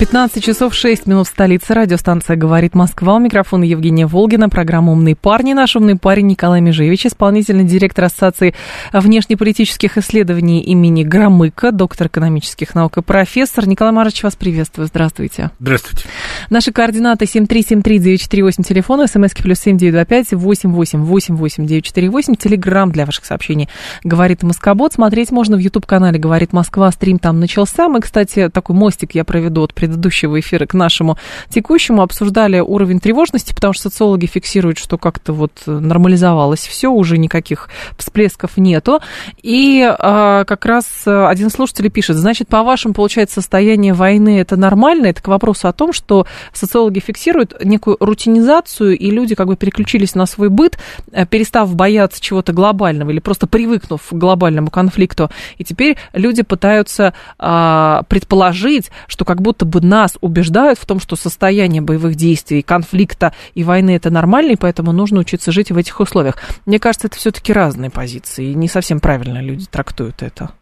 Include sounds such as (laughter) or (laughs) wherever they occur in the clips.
15 часов 6 минут в столице. Радиостанция «Говорит Москва». У микрофона Евгения Волгина. Программа «Умные парни». Наш умный парень Николай Межевич, исполнительный директор Ассоциации внешнеполитических исследований имени Громыка, доктор экономических наук и профессор. Николай Марович, вас приветствую. Здравствуйте. Здравствуйте. Наши координаты 7373948, телефон, смски плюс 7925 8888948, телеграмм для ваших сообщений «Говорит Москобот». Смотреть можно в YouTube-канале «Говорит Москва». Стрим там начался. Мы, кстати, такой мостик я проведу от предыдущего эфира к нашему текущему, обсуждали уровень тревожности, потому что социологи фиксируют, что как-то вот нормализовалось все, уже никаких всплесков нету. И а, как раз один слушатель пишет, значит, по-вашему, получается, состояние войны это нормально? Это к вопросу о том, что социологи фиксируют некую рутинизацию, и люди как бы переключились на свой быт, э, перестав бояться чего-то глобального или просто привыкнув к глобальному конфликту. И теперь люди пытаются а, предположить, что как будто бы нас убеждают в том, что состояние боевых действий, конфликта и войны это нормально, и поэтому нужно учиться жить в этих условиях. Мне кажется, это все-таки разные позиции, и не совсем правильно люди трактуют это.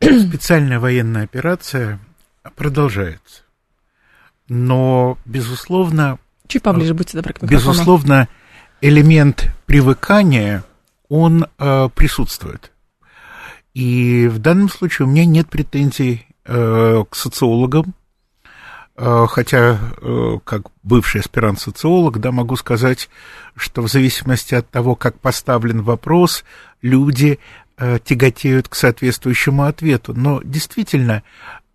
Специальная военная операция продолжается. Но, безусловно... Чуть поближе, будьте добры к микрофону. Безусловно, элемент привыкания, он э, присутствует. И в данном случае у меня нет претензий к социологам, э, хотя э, как бывший аспирант-социолог, да, могу сказать, что в зависимости от того, как поставлен вопрос, люди э, тяготеют к соответствующему ответу. Но действительно,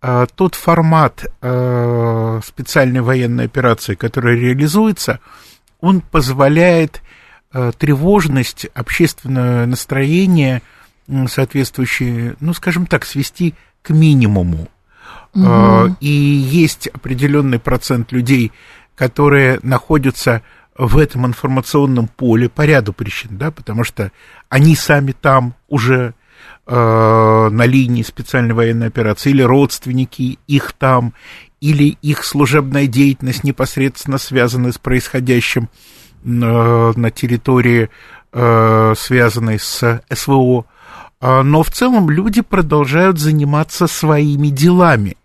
э, тот формат э, специальной военной операции, который реализуется, он позволяет э, тревожность, общественное настроение соответствующие, ну, скажем так, свести к минимуму. Угу. И есть определенный процент людей, которые находятся в этом информационном поле по ряду причин, да, потому что они сами там уже э, на линии специальной военной операции, или родственники их там, или их служебная деятельность непосредственно связана с происходящим э, на территории, э, связанной с СВО. А, но в целом люди продолжают заниматься своими делами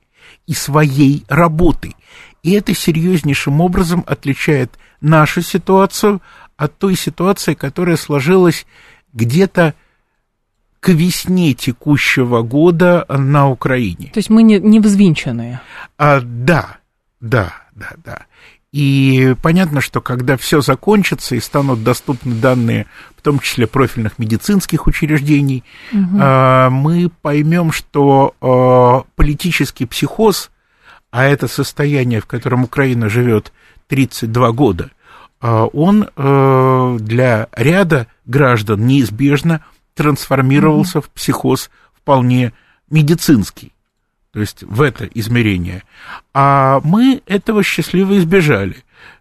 и своей работой. И это серьезнейшим образом отличает нашу ситуацию от той ситуации, которая сложилась где-то к весне текущего года на Украине. То есть мы не, не взвинченные? А, да, да, да, да. И понятно, что когда все закончится и станут доступны данные, в том числе профильных медицинских учреждений, угу. мы поймем, что а, политический психоз, а это состояние, в котором Украина живет 32 года, а, он для ряда граждан неизбежно трансформировался угу. в психоз вполне медицинский то есть в это измерение. А мы этого счастливо избежали,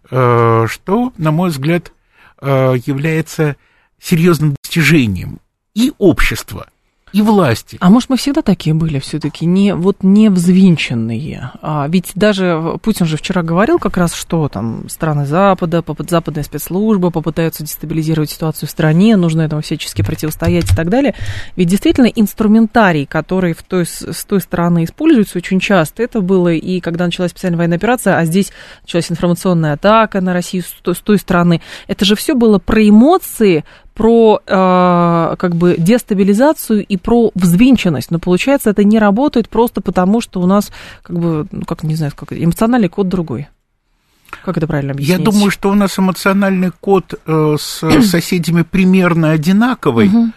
э, что, на мой взгляд, э, является серьезным достижением и общества, и власти. А может, мы всегда такие были все-таки, не, вот не взвинченные? А, ведь даже Путин же вчера говорил как раз, что там страны Запада, западные спецслужбы попытаются дестабилизировать ситуацию в стране, нужно этому всячески противостоять и так далее. Ведь действительно инструментарий, который в той, с той стороны используется очень часто, это было и когда началась специальная военная операция, а здесь началась информационная атака на Россию с той, с той стороны, это же все было про эмоции, про э, как бы дестабилизацию и про взвинченность, но получается это не работает просто потому, что у нас как бы, ну как не знаю, как эмоциональный код другой. Как это правильно объяснить? Я думаю, что у нас эмоциональный код э, с соседями примерно одинаковый, угу.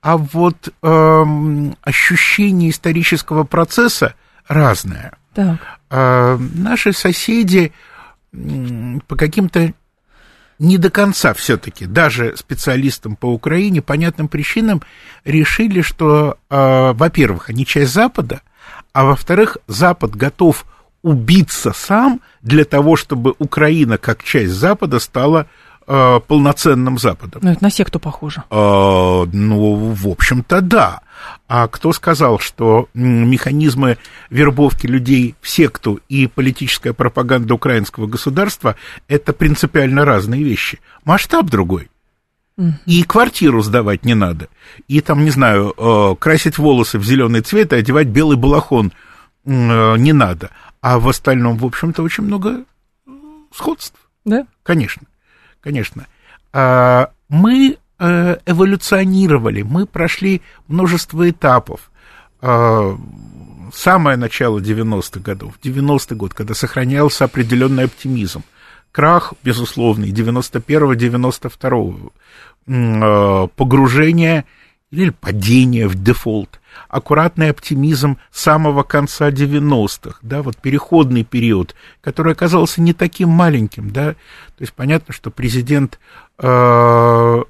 а вот э, ощущение исторического процесса разное. Так. Э, наши соседи по каким-то не до конца все-таки, даже специалистам по Украине, понятным причинам, решили, что, э, во-первых, они часть Запада, а во-вторых, Запад готов убиться сам для того, чтобы Украина как часть Запада стала э, полноценным Западом. Ну, это на секту похоже. Э, ну, в общем-то, да. А кто сказал, что механизмы вербовки людей в секту и политическая пропаганда украинского государства это принципиально разные вещи? Масштаб другой. И квартиру сдавать не надо. И там, не знаю, э, красить волосы в зеленый цвет и одевать белый балахон э, не надо. А в остальном, в общем-то, очень много сходств. Да? Конечно, конечно. А, мы э, эволюционировали, мы прошли множество этапов. А, самое начало 90-х годов, 90-й год, когда сохранялся определенный оптимизм. Крах, безусловный, 91-92 э, погружение или падение в дефолт аккуратный оптимизм самого конца 90-х, да, вот переходный период, который оказался не таким маленьким, да, то есть понятно, что президент э,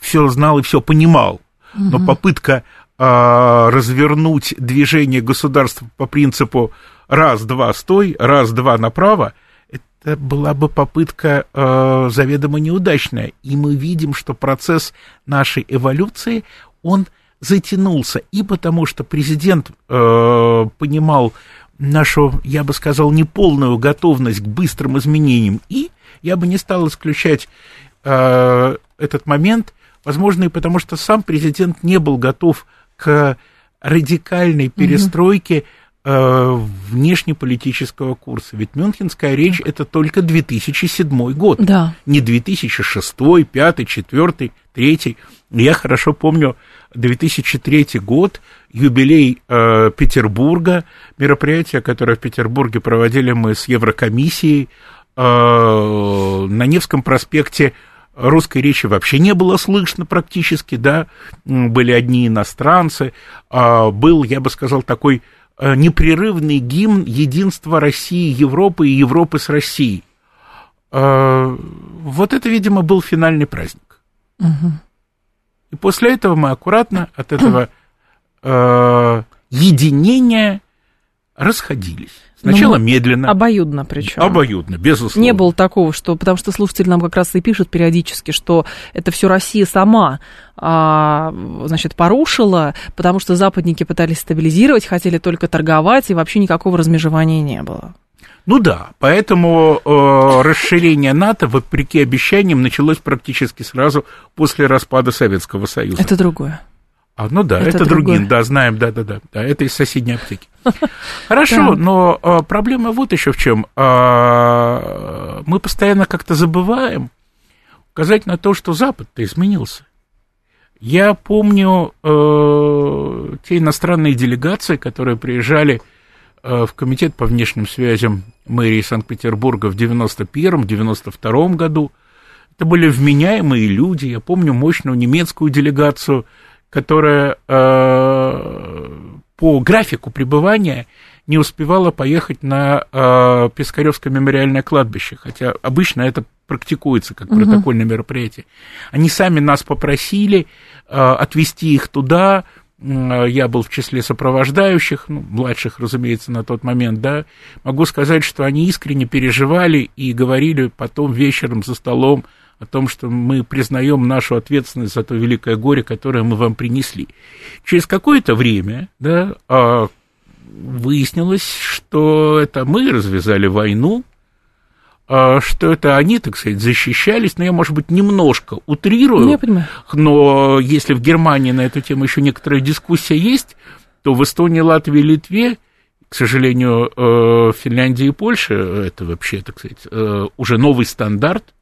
все знал и все понимал, но угу. попытка э, развернуть движение государства по принципу раз-два стой, раз-два направо, это была бы попытка э, заведомо неудачная. И мы видим, что процесс нашей эволюции, он затянулся, и потому что президент э, понимал нашу, я бы сказал, неполную готовность к быстрым изменениям, и я бы не стал исключать э, этот момент, возможно, и потому что сам президент не был готов к радикальной перестройке угу. внешнеполитического курса. Ведь Мюнхенская речь это только 2007 год, да. не 2006, 2005, 2004, 2003. Я хорошо помню 2003 год, юбилей э, Петербурга, мероприятие, которое в Петербурге проводили мы с Еврокомиссией. Э, на Невском проспекте русской речи вообще не было слышно практически, да, были одни иностранцы. Э, был, я бы сказал, такой э, непрерывный гимн единства России, Европы и Европы с Россией. Э, вот это, видимо, был финальный праздник. Угу. И после этого мы аккуратно от этого э, единения расходились. Сначала ну, медленно. Обоюдно причем. Обоюдно, безусловно. Не было такого, что, потому что слушатель нам как раз и пишет периодически, что это все Россия сама, а, значит, порушила, потому что западники пытались стабилизировать, хотели только торговать, и вообще никакого размежевания не было. Ну да, поэтому э, расширение НАТО, вопреки обещаниям, началось практически сразу после распада Советского Союза. Это другое. А, ну да, это, это другим, да, знаем, да, да, да, да, это из соседней аптеки. (laughs) Хорошо, но э, проблема вот еще в чем. Э, мы постоянно как-то забываем указать на то, что Запад-то изменился. Я помню э, те иностранные делегации, которые приезжали в Комитет по внешним связям мэрии Санкт-Петербурга в 91-92 году. Это были вменяемые люди. Я помню мощную немецкую делегацию, которая э, по графику пребывания не успевала поехать на э, Пискаревское мемориальное кладбище, хотя обычно это практикуется как угу. протокольное мероприятие. Они сами нас попросили э, отвезти их туда, Э, я был в числе сопровождающих, ну, младших, разумеется, на тот момент, да, могу сказать, что они искренне переживали и говорили потом вечером за столом о том, что мы признаем нашу ответственность за то великое горе, которое мы вам принесли. Через какое-то время, да, а, выяснилось, что это мы развязали войну, а, что это они, так сказать, защищались, но я, может быть, немножко утрирую, я понимаю. но если в Германии на эту тему еще некоторая дискуссия есть, то в Эстонии, Латвии, Литве, к сожалению, э, Финляндии и Польше, это вообще, так сказать, э, уже новый стандарт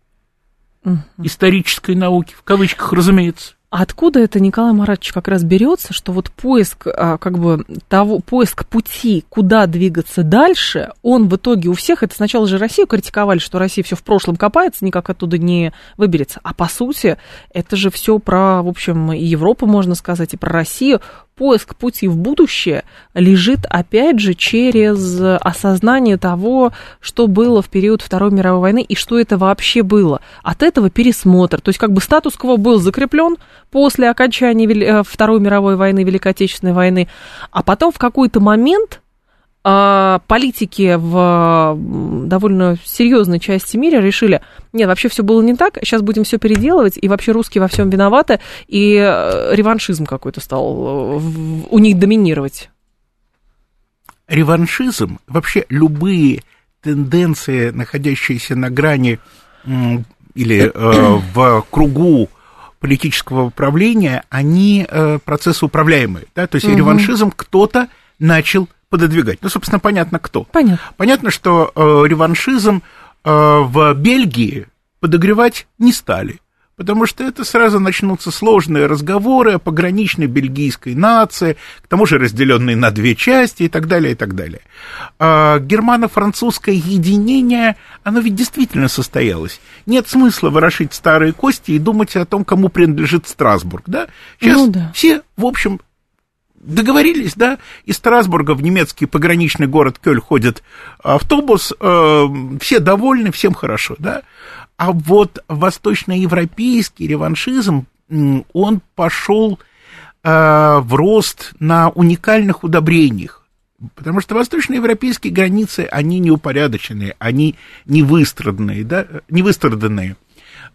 исторической науки, в кавычках, разумеется. А откуда это, Николай Маратович, как раз берется, что вот поиск, а, как бы, того, поиск пути, куда двигаться дальше, он в итоге у всех, это сначала же Россию критиковали, что Россия все в прошлом копается, никак оттуда не выберется. А по сути, это же все про, в общем, и Европу, можно сказать, и про Россию. Поиск пути в будущее лежит, опять же, через осознание того, что было в период Второй мировой войны и что это вообще было. От этого пересмотр. То есть как бы статус-кво был закреплен после окончания э, Второй мировой войны, Великой Отечественной войны, а потом в какой-то момент политики в довольно серьезной части мира решили, нет, вообще все было не так, сейчас будем все переделывать, и вообще русские во всем виноваты, и э, реваншизм какой-то стал э, у них доминировать. Реваншизм, вообще любые тенденции, находящиеся на грани или э, в кругу политического управления, они э, процессы управляемые. Да? То есть угу. реваншизм кто-то начал пододвигать. Ну, собственно, понятно кто. Понятно. Понятно, что э, реваншизм э, в Бельгии подогревать не стали. Потому что это сразу начнутся сложные разговоры о пограничной бельгийской нации, к тому же разделенной на две части и так далее, и так далее. А германо-французское единение, оно ведь действительно состоялось. Нет смысла ворошить старые кости и думать о том, кому принадлежит Страсбург. Да? Сейчас ну, да. все, в общем, договорились, да, из Страсбурга в немецкий пограничный город Кёль ходит автобус, э, все довольны, всем хорошо, да. А вот восточноевропейский реваншизм, он пошел э, в рост на уникальных удобрениях, потому что восточноевропейские границы, они неупорядоченные, они не выстраданные, да, не выстраданные.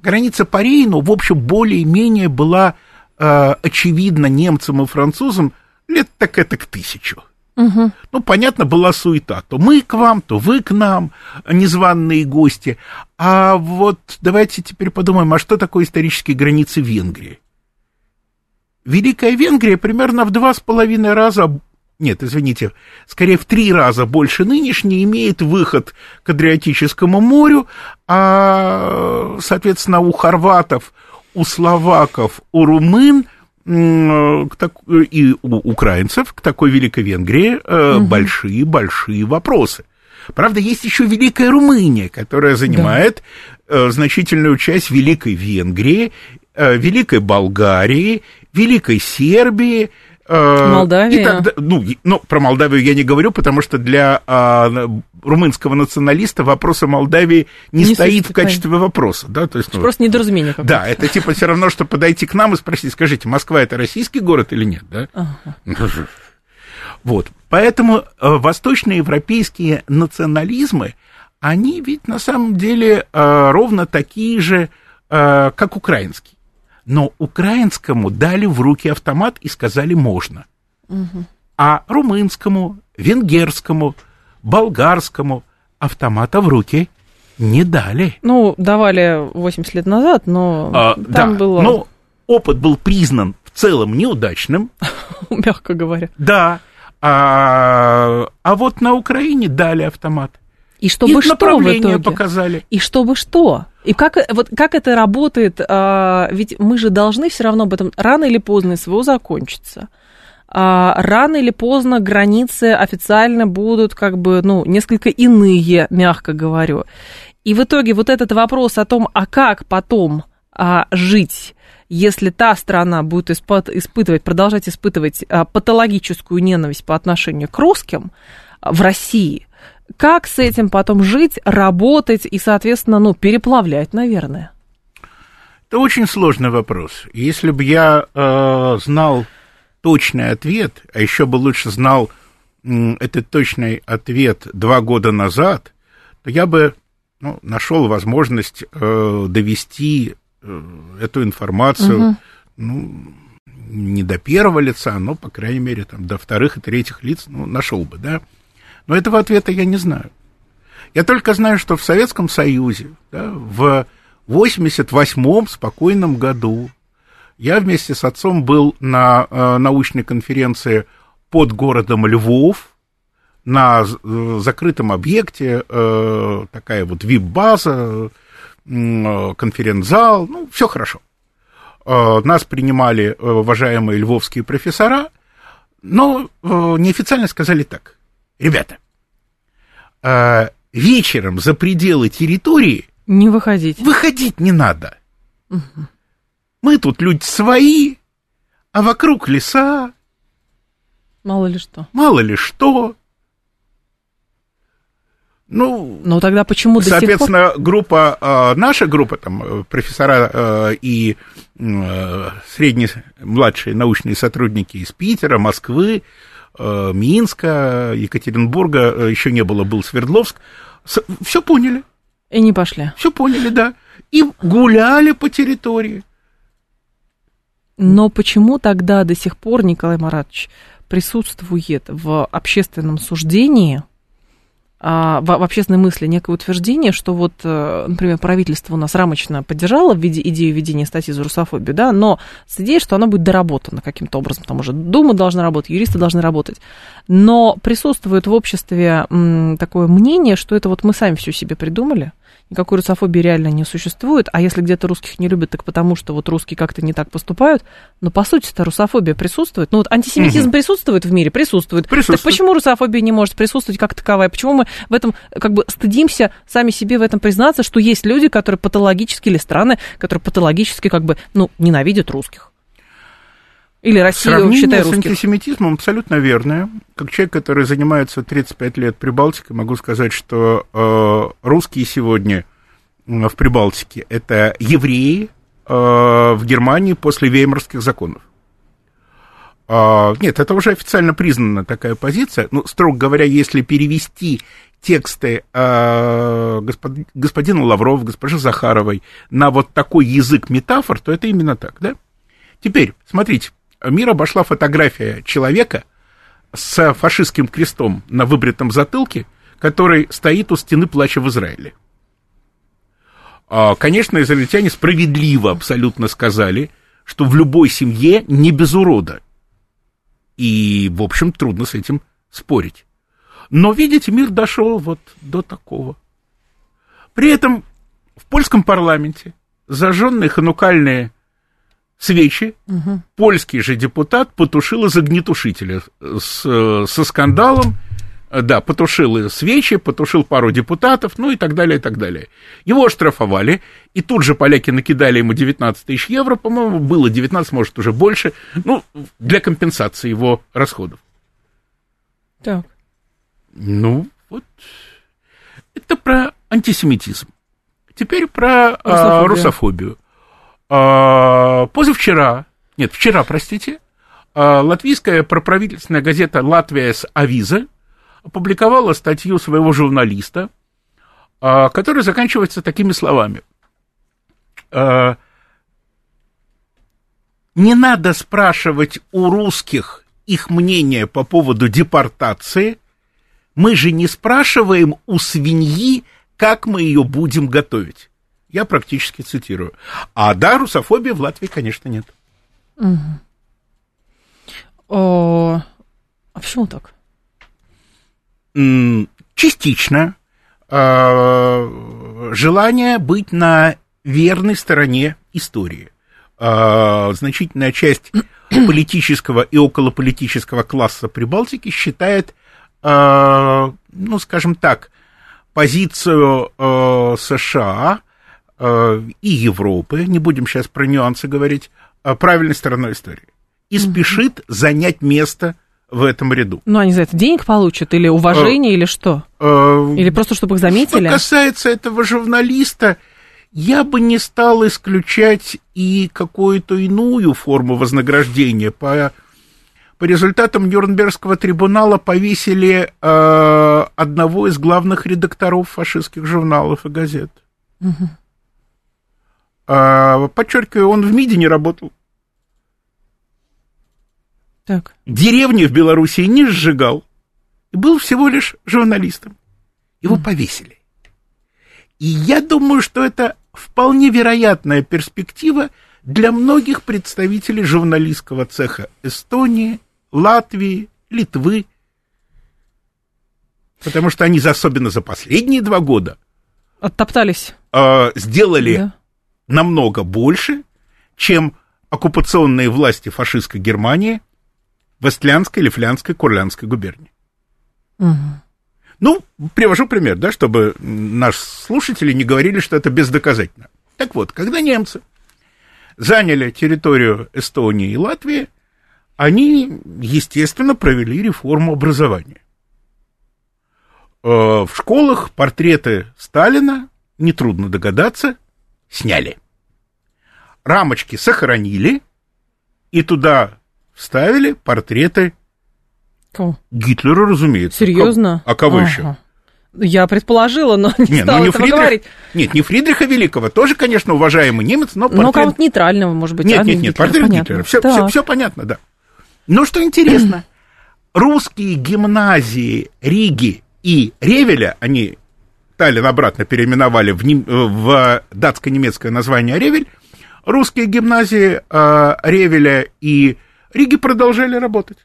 Граница по Рейну, в общем, более-менее была э, очевидна немцам и французам, лет так это к тысячу. Угу. Ну, понятно, была суета. То мы к вам, то вы к нам, незваные гости. А вот давайте теперь подумаем, а что такое исторические границы Венгрии? Великая Венгрия примерно в два с половиной раза, нет, извините, скорее в три раза больше нынешней имеет выход к Адриатическому морю, а, соответственно, у хорватов, у словаков, у румын – и у украинцев к такой Великой Венгрии большие-большие угу. вопросы. Правда, есть еще Великая Румыния, которая занимает да. Э, значительную часть Великой Венгрии, э, Великой Болгарии, Великой Сербии, Э, Молдавия. И тогда, ну, ну, про Молдавию я не говорю, потому что для а, румынского националиста вопрос о Молдавии не, не стоит в качестве вопроса. Да? То есть, ну, Просто недоразумение какое-то. Да, это типа все равно, что подойти к нам и спросить, скажите, Москва это российский город или нет? Да? Ага. Вот, поэтому э, восточноевропейские национализмы, они ведь на самом деле э, ровно такие же, как украинские но украинскому дали в руки автомат и сказали можно. Угу. А румынскому, венгерскому, болгарскому автомата в руки не дали. Ну, давали 80 лет назад, но а, там да, было... Но опыт был признан в целом неудачным. (laughs) Мягко говоря. Да. А, а вот на Украине дали автомат. И чтобы и что в итоге? показали. И чтобы что? И как, вот, как это работает? А, ведь мы же должны все равно об этом рано или поздно СВО закончится. А, рано или поздно границы официально будут как бы, ну, несколько иные, мягко говорю. И в итоге вот этот вопрос о том, а как потом а, жить, если та страна будет испытывать, продолжать испытывать а, патологическую ненависть по отношению к русским а, в России, как с этим потом жить, работать и, соответственно, ну, переплавлять, наверное? Это очень сложный вопрос. Если бы я э, знал точный ответ, а еще бы лучше знал этот точный ответ два года назад, то я бы ну, нашел возможность э, довести э, эту информацию угу. ну, не до первого лица, но, по крайней мере, там, до вторых и третьих лиц ну, нашел бы, да. Но этого ответа я не знаю. Я только знаю, что в Советском Союзе да, в 88-м спокойном году я вместе с отцом был на э, научной конференции под городом Львов, на э, закрытом объекте, э, такая вот вип-база, э, конференц-зал, ну, все хорошо. Э, нас принимали э, уважаемые львовские профессора, но э, неофициально сказали так ребята, а вечером за пределы территории не выходить. Выходить не надо. Угу. Мы тут люди свои, а вокруг леса, Мало ли что. Мало ли что. Ну, Но тогда почему до сих пор... Соответственно, группа, э, наша группа, там, э, профессора э, и э, средние, младшие научные сотрудники из Питера, Москвы, Минска, Екатеринбурга, еще не было, был Свердловск, все поняли, И не пошли. все поняли, да, и гуляли по территории. Но почему тогда до сих пор Николай Маратович присутствует в общественном суждении, а, в, общественной мысли некое утверждение, что вот, э, например, правительство у нас рамочно поддержало в виде идею введения статьи за русофобию, да, но с идеей, что она будет доработана каким-то образом, потому что Дума должна работать, юристы должны работать. Но присутствует в обществе такое мнение, что это вот мы сами все себе придумали, никакой русофобии реально не существует, а если где-то русских не любят, так потому что вот русские как-то не так поступают, но по сути-то русофобия присутствует. Ну вот антисемитизм Мгм. присутствует в мире? Присутствует. Присутствует. Так почему русофобия не может присутствовать как таковая? Почему мы в этом как бы стыдимся сами себе в этом признаться, что есть люди, которые патологически или страны, которые патологически как бы, ну, ненавидят русских? Или Россию, Сравнение считай, с русских? антисемитизмом абсолютно верное. Как человек, который занимается 35 лет Прибалтикой, могу сказать, что э, русские сегодня в Прибалтике это евреи э, в Германии после веймарских законов. А, нет, это уже официально признана такая позиция. Ну, строго говоря, если перевести тексты э, господ, господина Лаврова, госпожи Захаровой на вот такой язык метафор, то это именно так, да? Теперь, смотрите, мир обошла фотография человека с фашистским крестом на выбритом затылке, который стоит у стены плача в Израиле. А, Конечно, израильтяне справедливо абсолютно сказали, что в любой семье не без урода. И, в общем, трудно с этим спорить. Но, видите, мир дошел вот до такого. При этом в польском парламенте зажженные ханукальные свечи, польский же депутат потушил из огнетушителя с, со скандалом, э, да, потушил свечи, потушил пару депутатов, ну и так далее, и так далее. Его оштрафовали, и тут же поляки накидали ему 19 тысяч евро, по-моему, было 19, может, уже больше, ну, для компенсации его расходов. Так. Ну, вот, это про антисемитизм. Теперь про а, Русофобию. А, позавчера, нет, вчера, простите, а, латвийская проправительственная газета «Латвия с Авиза» опубликовала статью своего журналиста, а, которая заканчивается такими словами. Не надо спрашивать у русских их мнение по поводу депортации. Мы же не спрашиваем у свиньи, как мы ее будем готовить. Я практически цитирую. А да, русофобии в Латвии, конечно, нет. О, а почему так? Частично э, желание быть на верной стороне истории. Э, Значительная часть (clears throat) политического и околополитического класса Прибалтики считает, э, ну, скажем так, позицию США и Европы, не будем сейчас про нюансы говорить, э, правильной стороной истории. И спешит занять место в этом ряду. Ну, они за это денег получат, или уважение, или что? Э, Или просто, чтобы их заметили? Что касается этого журналиста, я бы не стал исключать и какую-то иную форму вознаграждения. По, по результатам Нюрнбергского трибунала повесили э, одного из главных редакторов фашистских журналов и газет. Э, подчеркиваю, он в МИДе не работал. Так. Деревни в Белоруссии не сжигал. И был всего лишь журналистом. Его повесили. И я думаю, что это вполне вероятная перспектива для многих представителей журналистского цеха Эстонии, Латвии, Литвы. Потому что они, за- особенно за последние два года, Оттоптались. э, сделали Да. Намного больше, чем оккупационные власти фашистской Германии в Эстлянской, Лифлянской, Курлянской губернии. Ну, привожу пример, да, чтобы наши слушатели не говорили, что это бездоказательно. Так вот, когда немцы заняли территорию Эстонии и Латвии, они, естественно, провели реформу образования. Э, в школах портреты Сталина, нетрудно догадаться, сняли. Рамочки сохранили и туда вставили портреты Кого? Гитлера, разумеется. Серьезно? А кого Ага. еще? Я предположила, но (laughs) не Не, стала ну не этого Фридрих, говорить. нет, не Фридриха Великого, тоже, конечно, уважаемый немец, но Ну, портрет... кого-то нейтрального, может быть. Нет, а не нет, нет, Гитлера, портрет понятно. Гитлера. Все, Так. понятно, да. Но что интересно, (clears throat) русские гимназии Риги и Ревеля, они Таллин обратно переименовали в, нем- э, в датско-немецкое название Ревель, русские гимназии э, Ревеля и Риги продолжали работать.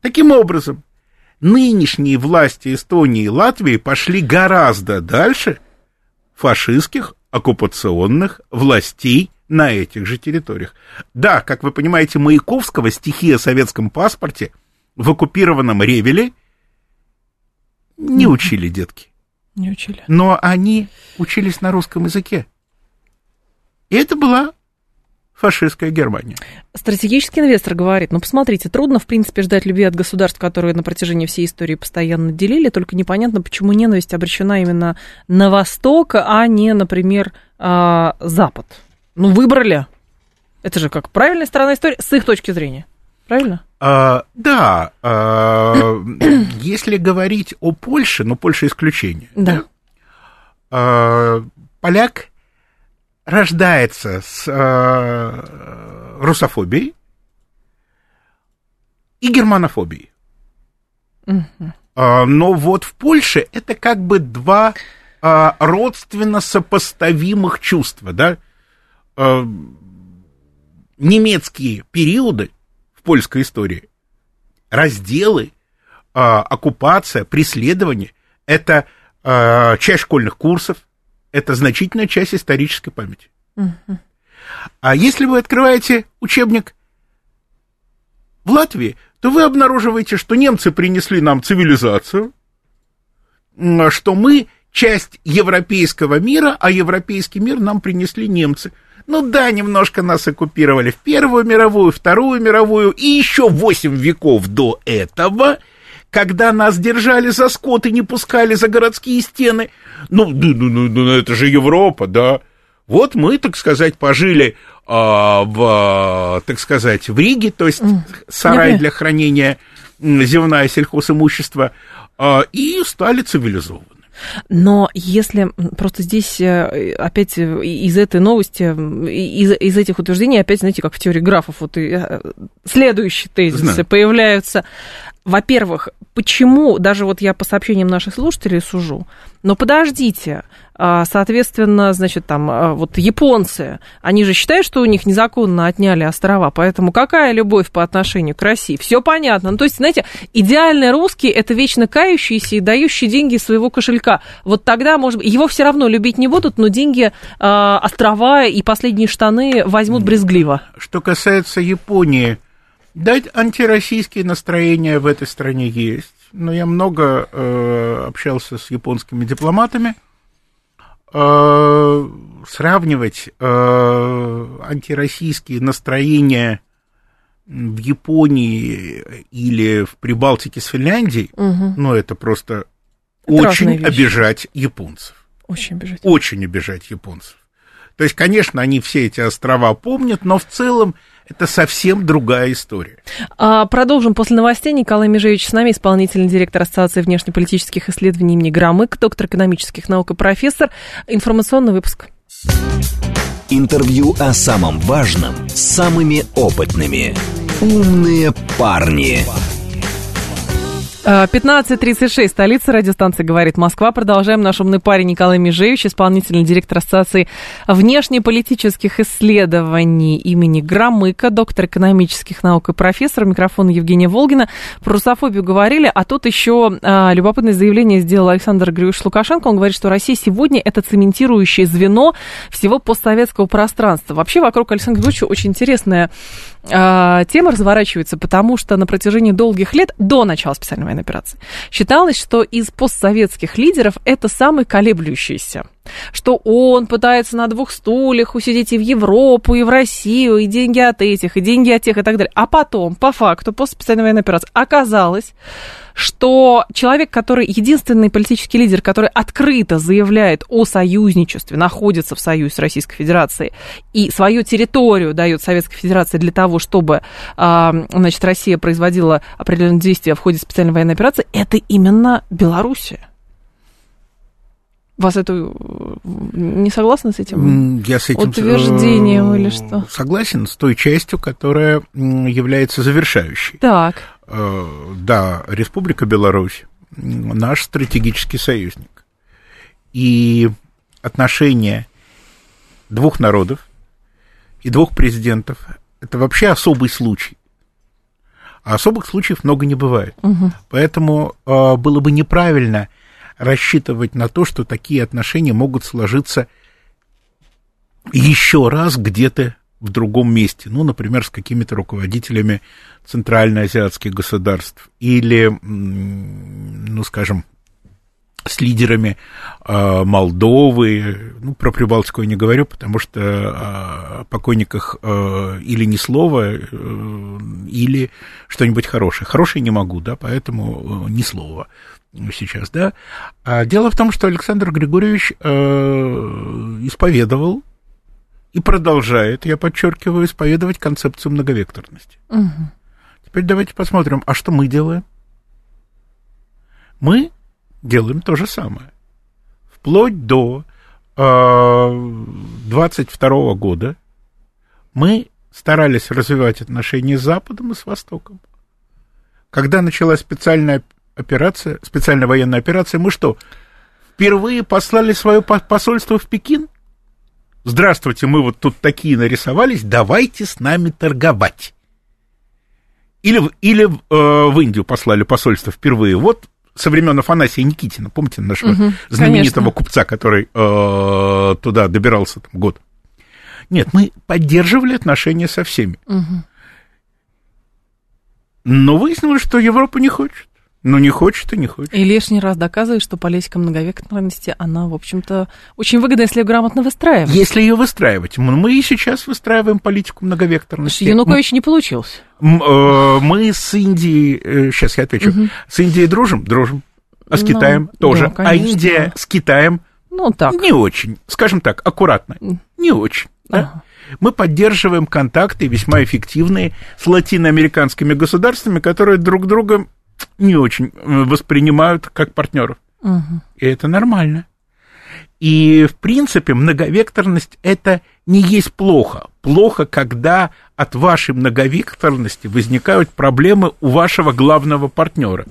Таким образом, нынешние власти Эстонии и Латвии пошли гораздо дальше фашистских оккупационных властей на этих же территориях. Да, как вы понимаете, Маяковского стихи о советском паспорте в оккупированном Ревеле не учили детки, Не учили. но они учились на русском языке. И это была фашистская Германия. Стратегический инвестор говорит, ну, посмотрите, трудно, в принципе, ждать любви от государств, которые на протяжении всей истории постоянно делили, только непонятно, почему ненависть обращена именно на Восток, а не, например, а, Запад. Ну, выбрали. Это же как правильная сторона истории с их точки зрения. Правильно? А, да, а, если говорить о Польше, но Польша исключение. Да. А, поляк рождается с а, русофобией и германофобией. А, но вот в Польше это как бы два а, родственно сопоставимых чувства, да? А, немецкие периоды польской истории, разделы, а, оккупация, преследование, это а, часть школьных курсов, это значительная часть исторической памяти. А если вы открываете учебник в Латвии, то вы обнаруживаете, что немцы принесли нам цивилизацию, что мы часть европейского мира, а европейский мир нам принесли немцы. Ну да, немножко нас оккупировали в Первую мировую, Вторую мировую и еще восемь веков до этого, когда нас держали за скот и не пускали за городские стены. Ну, ну, ну, ну, ну, это же Европа, да. Вот мы, так сказать, пожили а, в, так сказать, в Риге, то есть сарай понимаю. для хранения м, зевная сельхозимущества, а, и стали цивилизованы. Но если просто здесь э, опять э, из этой новости, из, из этих утверждений опять, знаете, как в теории графов, вот и, э, следующие тезисы Знаю. появляются. Во-первых, почему, даже вот я по сообщениям наших слушателей сужу, но подождите, соответственно, значит, там, а, вот японцы, они же считают, что у них незаконно отняли острова, поэтому какая любовь по отношению к России? Все понятно. Ну, то есть, знаете, идеальный русский – это вечно кающийся и дающий деньги из своего кошелька. Вот тогда, может быть, его все равно любить не будут, но деньги, а, острова и последние штаны возьмут брезгливо. Что касается Японии, дать антироссийские настроения в этой стране есть. Но я много э, общался с японскими дипломатами. Э, сравнивать э, антироссийские настроения в Японии или в Прибалтике с Финляндией, ну, это просто Это очень обижать японцев. Очень обижать. Очень обижать японцев. То есть, конечно, они все эти острова помнят, но в целом это совсем другая история. А, продолжим после новостей. Николай Межевич с нами, исполнительный директор Ассоциации внешнеполитических исследований имени Громык, доктор экономических наук и профессор. Информационный выпуск. Интервью о самом важном с самыми опытными. «Умные парни». А, 15.36, столица радиостанции «Говорит Москва». Продолжаем. Наш умный парень Николай Межевич, исполнительный директор Ассоциации внешнеполитических исследований имени Громыка, доктор экономических наук и профессор. Микрофон Евгения Волгина. Про русофобию говорили, а тут еще а, любопытное заявление сделал Александр Григорьевич Лукашенко. Он говорит, что Россия сегодня это цементирующее звено всего постсоветского пространства. Вообще вокруг Александра Григорьевича очень интересная а, тема разворачивается, потому что на протяжении долгих лет, до начала специальной военной военной операции. Считалось, что из постсоветских лидеров это самый колеблющийся что он пытается на двух стульях усидеть и в Европу, и в Россию, и деньги от этих, и деньги от тех, и так далее. А потом, по факту, после специальной военной операции, оказалось, что человек, который единственный политический лидер, который открыто заявляет о союзничестве, находится в союзе с Российской Федерацией и свою территорию дает Советской Федерации для того, чтобы а, значит, Россия производила определенные действия в ходе специальной военной операции, это именно Белоруссия. Вас это э, не согласны с этим? Я с этим утверждением или что? Согласен с той частью, которая является завершающей. Так. Э, да, Республика Беларусь наш стратегический союзник. И отношения двух народов и двух президентов – это вообще особый случай. А особых случаев много не бывает. Угу. Поэтому э, было бы неправильно рассчитывать на то, что такие отношения могут сложиться еще раз где-то в другом месте, ну, например, с какими-то руководителями центральноазиатских государств или, ну, скажем, с лидерами э, Молдовы, ну, про Прибалтику я не говорю, потому что о покойниках э, или ни слова, э, или что-нибудь хорошее. Хорошее не могу, да, поэтому э, ни слова сейчас, да. А дело в том, что Александр Григорьевич э, исповедовал и продолжает, я подчеркиваю, исповедовать концепцию многовекторности. Угу. Теперь давайте посмотрим, а что мы делаем? Мы делаем то же самое. Вплоть до э, 22 года мы старались развивать отношения с Западом и с Востоком. Когда началась специальная операция, специальная военная операция, мы что, впервые послали свое посольство в Пекин? Здравствуйте, мы вот тут такие нарисовались, давайте с нами торговать. Или, или э, в Индию послали посольство впервые. Вот со времен Афанасия Никитина, помните нашего угу, знаменитого конечно. купца, который э, туда добирался там, год. Нет, мы поддерживали отношения со всеми. Угу. Но выяснилось, что Европа не хочет. Ну, не хочет и не хочет. И лишний раз доказывает, что политика многовекторности, она, в общем-то, очень выгодна, если ее грамотно выстраивать. Если ее выстраивать. Мы и сейчас выстраиваем политику многовекторности. Янукович мы, не получился. Э, мы с Индией, сейчас э, я отвечу, угу. с Индией дружим? Дружим. А с ну, Китаем тоже. Да, а Индия с Китаем ну, так. не очень. Скажем так, аккуратно. Не очень. Да? Ага. Мы поддерживаем контакты весьма эффективные с латиноамериканскими государствами, которые друг друга не очень э, воспринимают как партнеров. Угу. И это нормально. И, в принципе, многовекторность это не есть плохо. Плохо, когда от вашей многовекторности возникают проблемы у вашего главного партнера.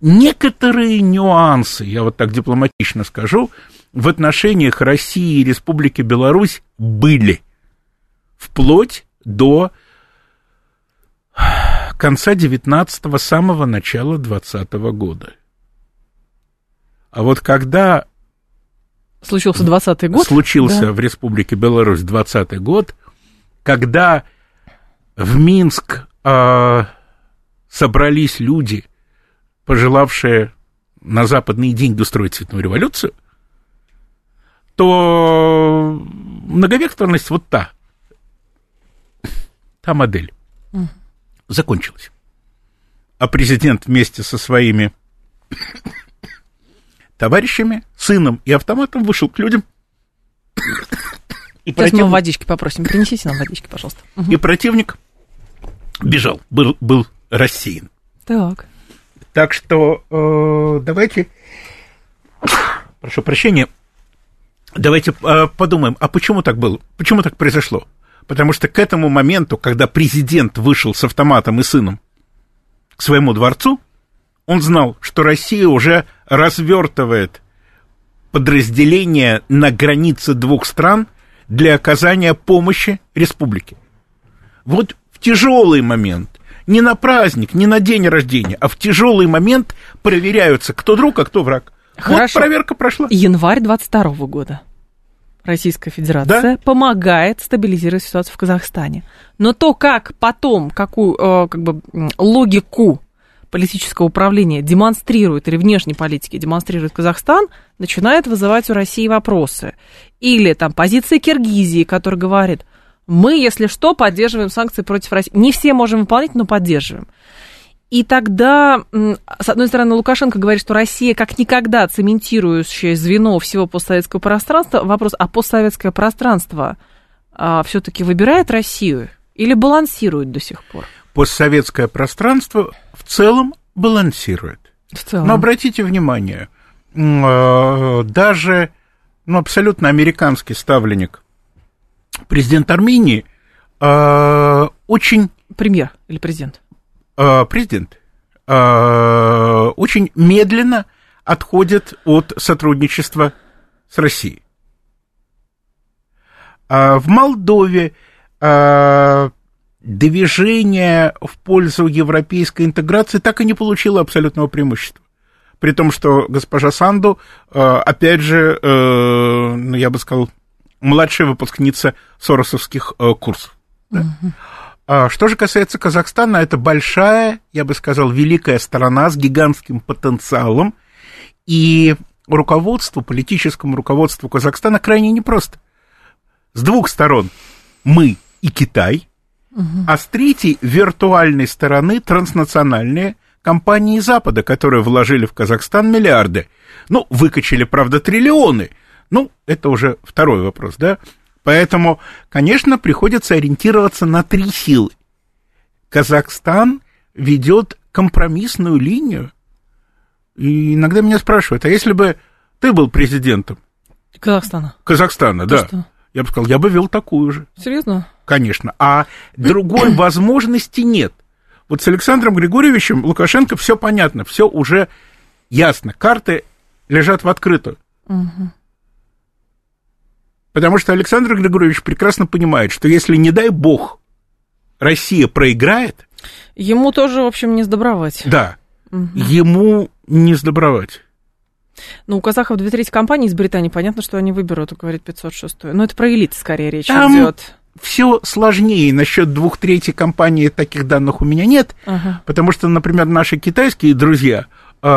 Некоторые нюансы, я вот так дипломатично скажу, в отношениях России и Республики Беларусь были. Вплоть до конца 19-го, самого начала 20 -го года. А вот когда... Случился 20-й год? Случился да. в Республике Беларусь 20-й год, когда в Минск э, собрались люди, пожелавшие на западные деньги устроить цветную революцию, то многовекторность вот та, та модель закончилась. А президент вместе со своими товарищами, сыном и автоматом вышел к людям. И Сейчас противник... мы водички попросим. Принесите нам водички, пожалуйста. И противник бежал, был, был рассеян. Так. Так что э, давайте, прошу прощения, давайте э, подумаем, а почему так было? Почему так произошло? Потому что к этому моменту, когда президент вышел с автоматом и сыном к своему дворцу, он знал, что Россия уже развертывает подразделения на границе двух стран для оказания помощи республике. Вот в тяжелый момент, не на праздник, не на день рождения, а в тяжелый момент проверяются, кто друг, а кто враг. Хорошо. Вот проверка прошла. Январь 22 года. Российская Федерация да? помогает стабилизировать ситуацию в Казахстане. Но то, как потом, какую э, как бы, логику политического управления демонстрирует, или внешней политики демонстрирует Казахстан, начинает вызывать у России вопросы. Или там позиция Киргизии, которая говорит, мы, если что, поддерживаем санкции против России. Не все можем выполнять, но поддерживаем. И тогда, с одной стороны, Лукашенко говорит, что Россия как никогда цементирующее звено всего постсоветского пространства. Вопрос, а постсоветское пространство а, все-таки выбирает Россию или балансирует до сих пор? Постсоветское пространство в целом балансирует. В целом. Но обратите внимание, э, даже ну, абсолютно американский ставленник президент Армении э, очень... Премьер или президент? Э, президент. Очень медленно отходит от сотрудничества с Россией. В Молдове движение в пользу европейской интеграции так и не получило абсолютного преимущества. При том, что госпожа Санду, э, опять же, э, ну, я бы сказал, младшая выпускница соросовских э, курсов. Да? А что же касается Казахстана, это большая, я бы сказал, великая страна с гигантским потенциалом, и руководству, политическому руководству Казахстана крайне непросто. С двух сторон мы и Китай – а с третьей виртуальной стороны транснациональные компании Запада, которые вложили в Казахстан миллиарды. Ну, выкачали, правда, триллионы. Ну, это уже второй вопрос, да? Поэтому, конечно, приходится ориентироваться на три силы. Казахстан ведет компромиссную линию. И иногда меня спрашивают, а если бы ты был президентом? Казахстана. Казахстана, да. Что? Я бы сказал, я бы вел такую же. Серьезно? Конечно. А другой (clears throat) возможности нет. Вот с Александром Григорьевичем Лукашенко все понятно, все уже ясно. Карты лежат в открытую. Угу. Потому что Александр Григорьевич прекрасно понимает, что если, не дай бог, Россия проиграет... Ему тоже, в общем, не сдобровать. Да, угу. ему не сдобровать. Ну, у казахов две трети компаний из Британии, понятно, что они выберут, говорит 506. Но это про элит скорее речь Там идет. Все сложнее. Насчет двух трети компаний таких данных у меня нет, ага. потому что, например, наши китайские друзья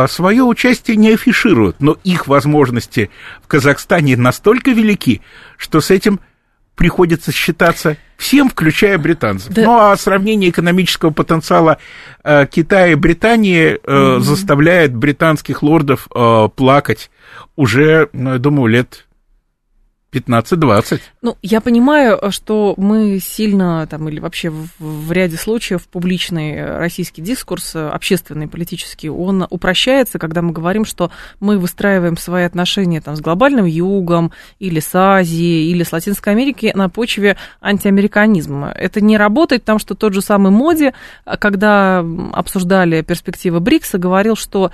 свое участие не афишируют, но их возможности в Казахстане настолько велики, что с этим приходится считаться всем, включая британцев. Да. Ну а сравнение экономического потенциала э, Китая и Британии э, mm-hmm. заставляет британских лордов э, плакать уже, ну, я думаю, лет 15-20. Ну, я понимаю, что мы сильно, там, или вообще в, в ряде случаев публичный российский дискурс, общественный, политический, он упрощается, когда мы говорим, что мы выстраиваем свои отношения там, с глобальным югом, или с Азией, или с Латинской Америкой на почве антиамериканизма. Это не работает, потому что тот же самый Моди, когда обсуждали перспективы БРИКСа, говорил, что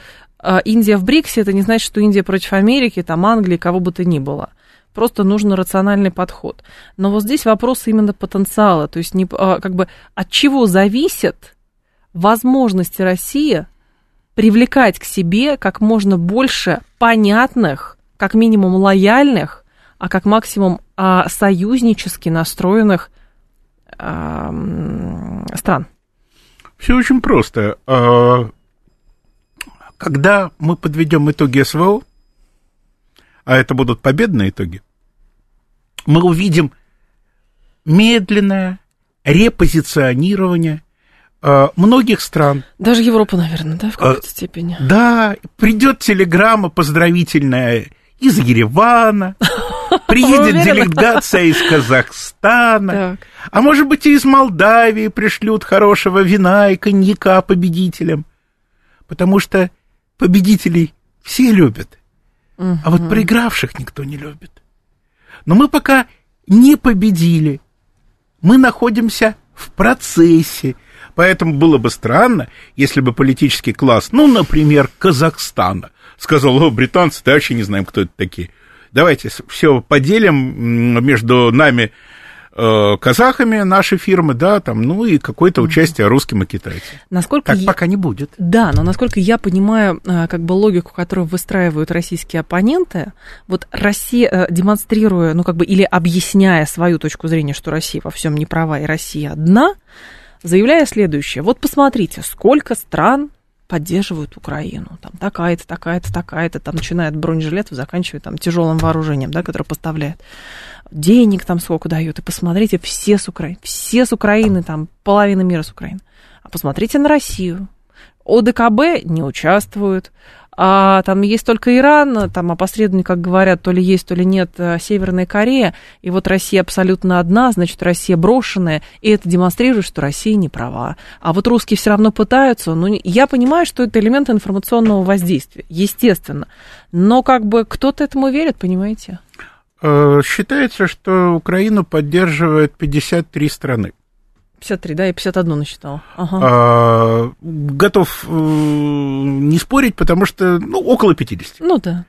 Индия в БРИКСе, это не значит, что Индия против Америки, там Англии, кого бы то ни было. Просто нужен рациональный подход. Но вот здесь вопрос именно потенциала, то есть не, а, как бы от чего зависят возможности России привлекать к себе как можно больше понятных, как минимум лояльных, а как максимум а, союзнически настроенных а, стран. Все очень просто. А, когда мы подведем итоги СВО, а это будут победные итоги, мы увидим медленное репозиционирование э, многих стран. Даже Европа, наверное, да, в какой-то э, степени. Да, придет телеграмма поздравительная из Еревана, (laughs) приедет делегация из Казахстана, а может быть и из Молдавии пришлют хорошего вина и коньяка победителям, потому что победителей все любят. Угу. А вот проигравших никто не любит. Но мы пока не победили. Мы находимся в процессе. Поэтому было бы странно, если бы политический класс, ну, например, Казахстана, сказал, о, британцы, да вообще не знаем, кто это такие. Давайте все поделим между нами Э, казахами наши фирмы, да, там, ну и какое-то участие русским и китайцам. Насколько так я... пока не будет. Да, но насколько я понимаю, э, как бы логику, которую выстраивают российские оппоненты, вот Россия, э, демонстрируя, ну как бы, или объясняя свою точку зрения, что Россия во всем не права и Россия одна, заявляя следующее. Вот посмотрите, сколько стран поддерживают Украину. Там такая-то, такая-то, такая-то, там начиная от бронежилетов, заканчивая там тяжелым вооружением, да, которое поставляет. Денег там сколько дают. И посмотрите, все с Украины, все с Украины, там половина мира с Украины. А посмотрите на Россию. ОДКБ не участвуют, а там есть только Иран, там опосредованно, как говорят, то ли есть, то ли нет э, Северная Корея, и вот Россия абсолютно одна, значит, Россия брошенная, и это демонстрирует, что Россия не права. А вот русские все равно пытаются, ну, я понимаю, что это элемент информационного воздействия, естественно, но как бы кто-то этому верит, понимаете? Э, Считается, что Украину поддерживает 53 страны. 53, да, я 51 насчитала. Ага. А, готов э, не спорить, потому что, ну, около 50. Ну да.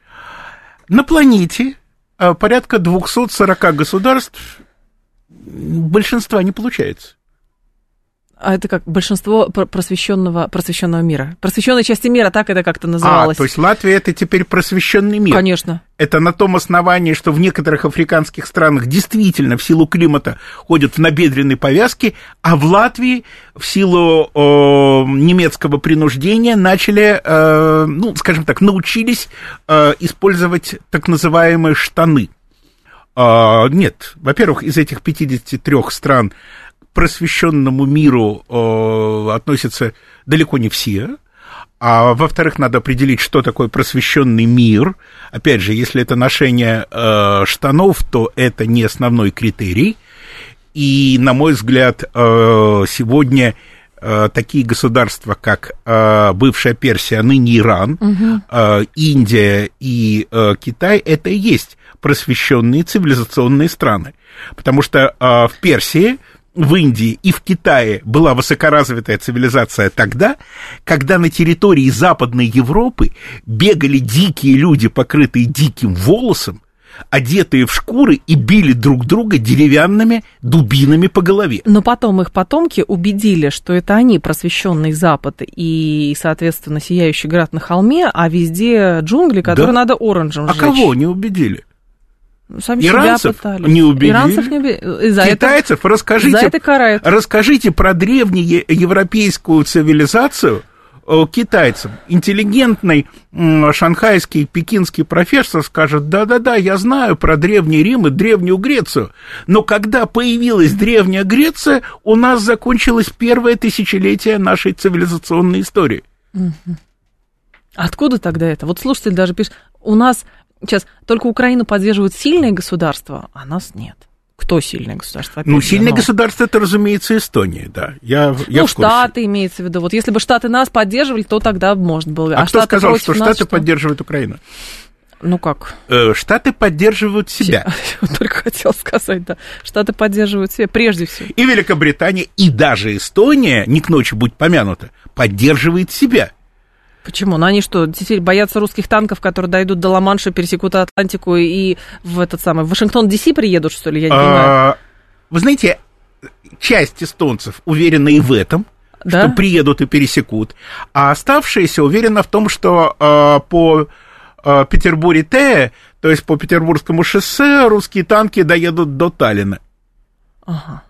На планете а, порядка 240 государств большинства не получается. А это как большинство пр- просвещенного, просвещенного мира. Просвещенной части мира, так это как-то А, называлось. то есть Латвия это теперь просвещенный мир. Конечно. Это на том основании, что в некоторых африканских странах действительно в силу климата ходят в набедренной повязке, а в Латвии в силу э, немецкого принуждения начали, э, ну, скажем так, научились э, использовать так называемые штаны. А, нет, во-первых, из этих 53 стран просвещенному миру э, относятся далеко не все. А во-вторых, надо определить, что такое просвещенный мир. Опять же, если это ношение э, штанов, то это не основной критерий. И, на мой взгляд, э, сегодня э, такие государства, как э, бывшая Персия, а ныне Иран, э, Индия и Китай, это и есть просвещенные цивилизационные страны. Потому что в Персии в Индии и в Китае была высокоразвитая цивилизация тогда, когда на территории Западной Европы бегали дикие люди, покрытые диким волосом, одетые в шкуры и били друг друга деревянными дубинами по голове. Но потом их потомки убедили, что это они, просвещенный Запад и, соответственно, сияющий град на холме, а везде джунгли, которые Да. надо оранжем А кого не убедили? Сами Иранцев себя пытались. не убедили. Иранцев не убедили. За это, Китайцев расскажите, за это карают. расскажите про древнюю европейскую цивилизацию э, китайцам. Интеллигентный шанхайский, пекинский профессор скажет, да-да-да, я знаю про Древний Рим и Древнюю Грецию, но когда появилась Древняя Греция, у нас закончилось первое тысячелетие нашей цивилизационной истории. Откуда тогда это? Вот слушатель даже пишет, у нас сейчас только Украину поддерживают сильные государства, а нас нет. Кто сильное государство? Ну, Опять сильное ну. государство, это, разумеется, Эстония, да. Я, я ну. Штаты имеется в виду. Вот если бы Штаты нас поддерживали, то тогда можно было. А, кто Штаты сказал, что Штаты поддерживают Украину? Ну как? Э, Штаты поддерживают себя. (laughs) Я только хотел сказать, да. Штаты поддерживают себя прежде всего. И Великобритания, и даже Эстония, не к ночи будь помянута, поддерживает себя. Почему? Ну они что, теперь боятся русских танков, которые дойдут до Ла-Манша, пересекут Атлантику и в этот самый в Вашингтон Ди приедут, что ли? Я не понимаю. А, Вы знаете, часть эстонцев уверена и в этом, Да? что приедут и пересекут, а оставшиеся уверены в том, что а, по а, Петербурге-Т, то есть по Петербургскому шоссе, русские танки доедут до Таллина. Ага.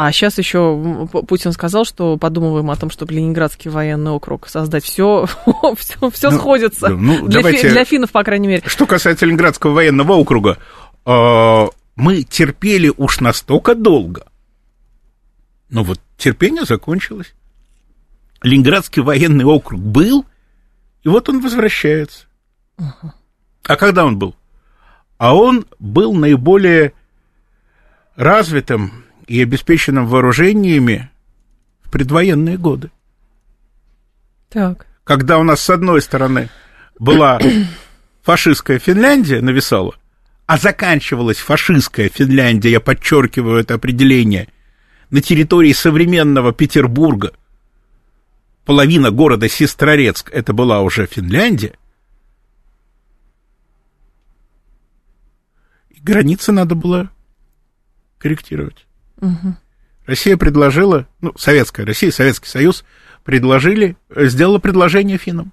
А сейчас еще Путин сказал, что подумываем о том, чтобы Ленинградский военный округ создать. Все, (laughs) все, все Ну, сходится. ну, для, давайте- фи- для финнов, по крайней мере. Что касается Ленинградского военного округа, э, мы терпели уж настолько долго. Но вот терпение закончилось. Ленинградский военный округ был, и вот он возвращается. А когда он был? А он был наиболее развитым и обеспеченным вооружениями в предвоенные годы Так. когда у нас с одной стороны была (coughs) фашистская Финляндия нависала, а заканчивалась фашистская Финляндия, я подчеркиваю это определение, на территории современного Петербурга, половина города Сестрорецк, это была уже Финляндия, границы надо было корректировать. Россия предложила, ну, Советская Россия, Советский Союз предложили, э, сделала предложение финнам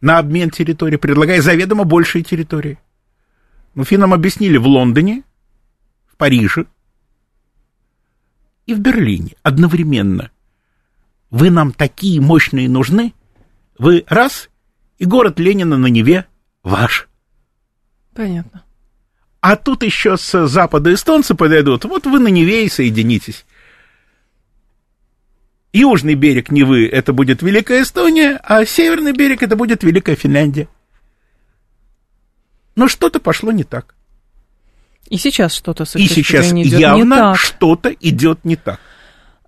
на обмен территории, предлагая заведомо большие территории. Ну, финнам объяснили в Лондоне, в Париже и в Берлине одновременно, вы нам такие мощные нужны, вы раз, и город Ленина на Неве ваш. Понятно. А тут еще с запада эстонцы подойдут, вот вы на Неве и соединитесь. Южный берег Невы – это будет Великая Эстония, а северный берег – это будет Великая Финляндия. Но что-то пошло не так. И сейчас что-то И сейчас идет явно что-то идет не так.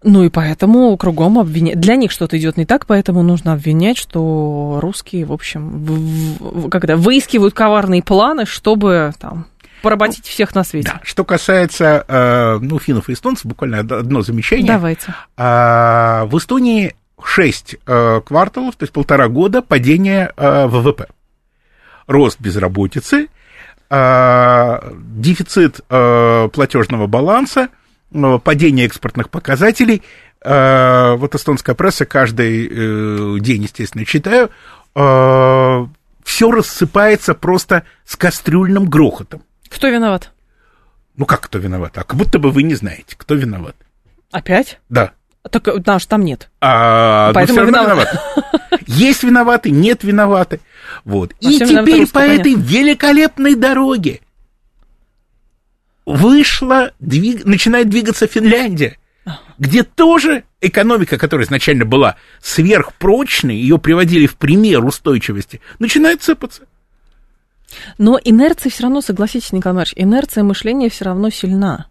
Ну и поэтому кругом обвинять. Для них что-то идет не так, поэтому нужно обвинять, что русские, в общем, в- в- когда выискивают коварные планы, чтобы там поработить всех на свете. Да. Что касается, э, ну, финнов и эстонцев, буквально од- одно замечание. Давайте. А, в Эстонии 6 э, кварталов, то есть полтора года падения э, ВВП. Рост безработицы, э, дефицит э, платежного баланса, э, падение экспортных показателей. Э, вот эстонская пресса каждый э, день, естественно, читаю. все рассыпается просто с кастрюльным грохотом. Кто виноват? Ну как кто виноват? А как будто бы вы не знаете, кто виноват. Опять? Да. Так э, наш там нет. А, но Поэтому всё равно виноват. Есть виноваты, нет виноваты. Вот. Во И теперь по этой великолепной дороге вышла, двиг- начинает двигаться Финляндия, где тоже экономика, которая изначально была сверхпрочной, ее приводили в пример устойчивости, начинает сыпаться. Но инерция все равно, согласитесь, Николай Маркович, инерция мышления все равно сильна.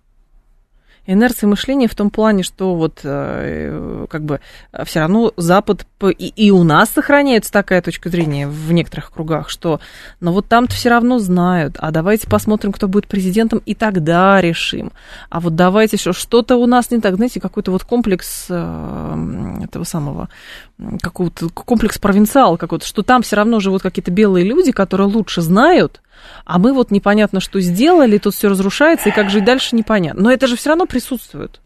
Инерция мышления в том плане, что вот э, как бы все равно Запад и, и у нас сохраняется такая точка зрения в некоторых кругах, что но вот там-то все равно знают, а давайте посмотрим, кто будет президентом, и тогда решим. А вот давайте что что-то у нас не так, знаете, какой-то вот комплекс э, этого самого какого-то комплекс провинциал какой-то, что там все равно живут какие-то белые люди, которые лучше знают, а мы вот непонятно, что сделали, тут все разрушается, и как жить дальше непонятно. Но это же все равно присутствует.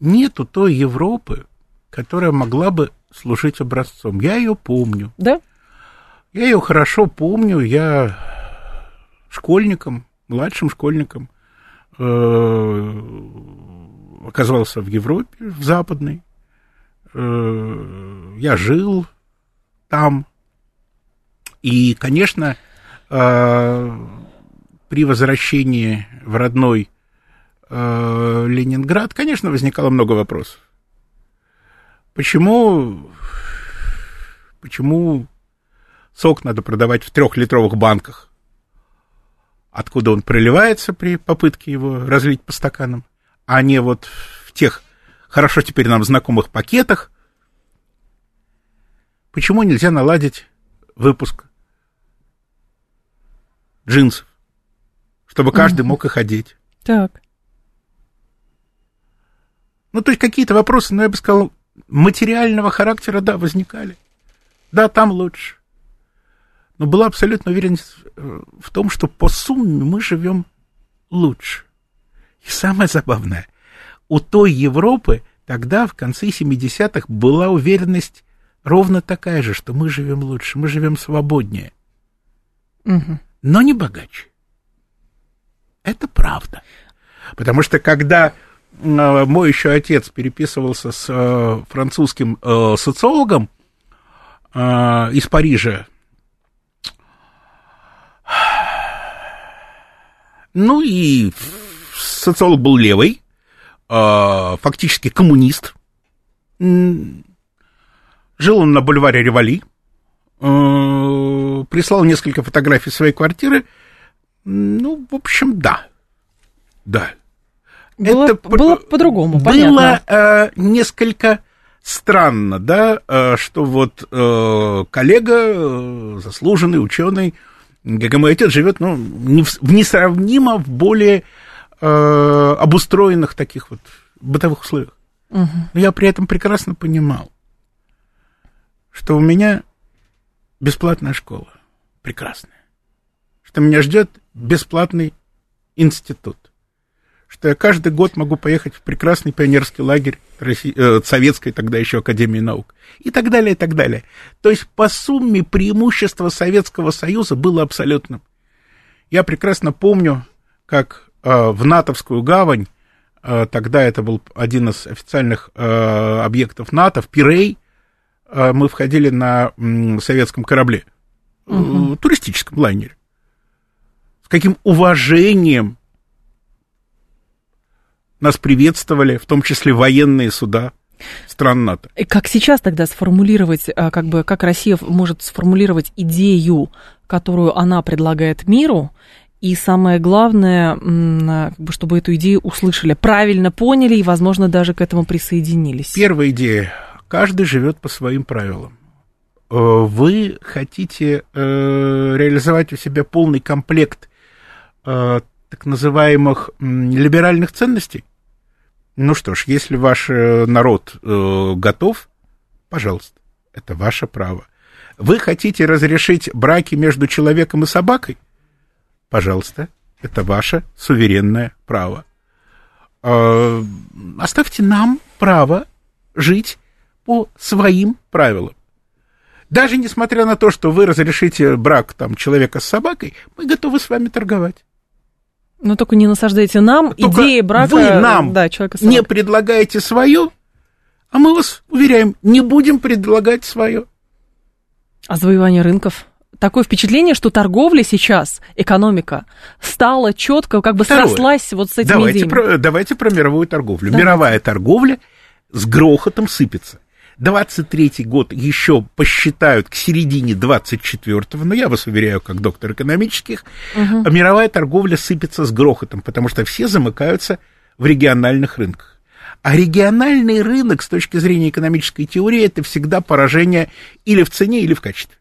Нету той Европы, которая могла бы служить образцом. Я ее помню. Да? Я ее хорошо помню, я школьником, младшим школьником э, оказался в Европе, в западной. Э, я жил там. И, конечно, при возвращении в родной э, Ленинград, конечно, возникало много вопросов. Почему, почему сок надо продавать в трехлитровых банках? Откуда он проливается при попытке его разлить по стаканам, а не вот в тех хорошо теперь нам знакомых пакетах? Почему нельзя наладить выпуск джинсов, чтобы каждый мог их одеть? Так. Ну, то есть какие-то вопросы, ну, я бы сказал, материального характера, да, возникали. Да, там лучше. Но была абсолютно уверенность э, в том, что по сумме мы живем лучше. И самое забавное, у той Европы тогда, в конце 70-х, была уверенность ровно такая же, что мы живем лучше, мы живем свободнее, Мгм. Но не богаче. Это правда. Потому что когда э, мой еще отец переписывался с э, французским э, социологом из Парижа, ну и социолог был левый, фактически коммунист. Жил он на бульваре Ревали, э, прислал несколько фотографий своей квартиры. Ну, в общем, да. Да. Было, Это было по-другому, Было понятно. э, несколько странно, да, э, что вот э, коллега, э, заслуженный ученый, как и мой отец, живет ну, не в, в несравнимо в более э, обустроенных таких вот бытовых условиях. Мгм. Но я при этом прекрасно понимал, что у меня бесплатная школа, прекрасная, что меня ждет бесплатный институт, что я каждый год могу поехать в прекрасный пионерский лагерь Росси- э, советской тогда еще Академии наук и так далее, и так далее. То есть по сумме преимущество Советского Союза было абсолютным. Я прекрасно помню, как э, в НАТОвскую гавань э, тогда это был один из официальных э, объектов НАТО, в Пирей, мы входили на советском корабле, э, туристическом лайнере. С каким уважением нас приветствовали, в том числе военные суда стран НАТО. И как сейчас тогда сформулировать, а, как бы, как Россия может сформулировать идею, которую она предлагает миру, и самое главное, как бы, чтобы эту идею услышали, правильно поняли и, возможно, даже к этому присоединились. Первая идея. Каждый живет по своим правилам. Э, Вы хотите э, реализовать у себя полный комплект э, так называемых либеральных ценностей? Ну что ж, если ваш народ готов, пожалуйста, это ваше право. Вы хотите разрешить браки между человеком и собакой? Пожалуйста, это ваше суверенное право. Оставьте нам право жить по своим правилам. Даже несмотря на то, что вы разрешите брак там, человека с собакой, мы готовы с вами торговать. Но только не насаждайте нам Только идеи брака вы нам да, человека с не собакой. предлагаете свое, а мы вас уверяем, не будем предлагать свое. А завоевание рынков? Такое впечатление, что торговля сейчас, экономика, стала четко, как бы Второе. срослась вот с этими Давайте идеями. про, давайте про мировую торговлю. Давайте. Мировая торговля с грохотом сыпется. 23-й год еще посчитают к середине 24-го, но я вас уверяю, как доктор экономических, а мировая торговля сыпется с грохотом, потому что все замыкаются в региональных рынках. А региональный рынок с точки зрения экономической теории это всегда поражение или в цене, или в качестве.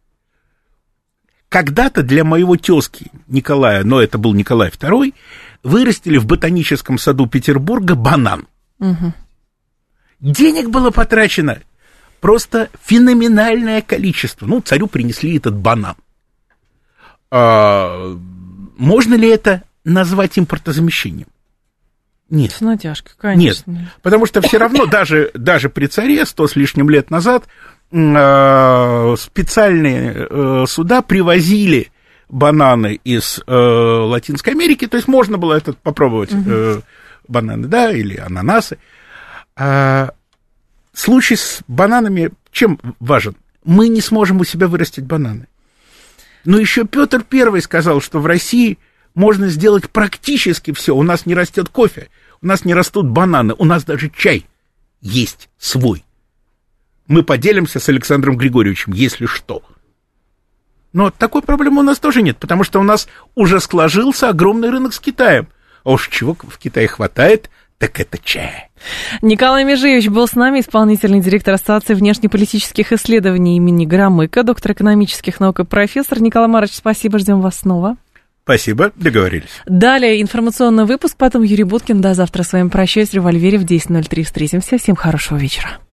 Когда-то для моего тезки Николая, но это был Николай II, вырастили в ботаническом саду Петербурга банан. Денег было потрачено просто феноменальное количество. Ну, царю принесли этот банан. А, можно ли это назвать импортозамещением? Нет. С натяжкой, Нет, конечно. потому что все равно даже, даже при царе сто с лишним лет назад э, специальные э, суда привозили бананы из э, Латинской Америки, то есть можно было это попробовать, э, бананы, да, или ананасы. А, случай с бананами чем важен? Мы не сможем у себя вырастить бананы. Но еще Петр Первый сказал, что в России можно сделать практически все. У нас не растет кофе, у нас не растут бананы, у нас даже чай есть свой. Мы поделимся с Александром Григорьевичем, если что. Но такой проблемы у нас тоже нет, потому что у нас уже сложился огромный рынок с Китаем. А уж чего в Китае хватает, так это чая. Николай Межевич был с нами, исполнительный директор Ассоциации внешнеполитических исследований имени Громыка, доктор экономических наук и профессор. Николай Марович, спасибо, ждем вас снова. Спасибо, договорились. Далее информационный выпуск, потом Юрий Буткин. До завтра с вами прощаюсь. Револьвере в 10.03 встретимся. Всем хорошего вечера.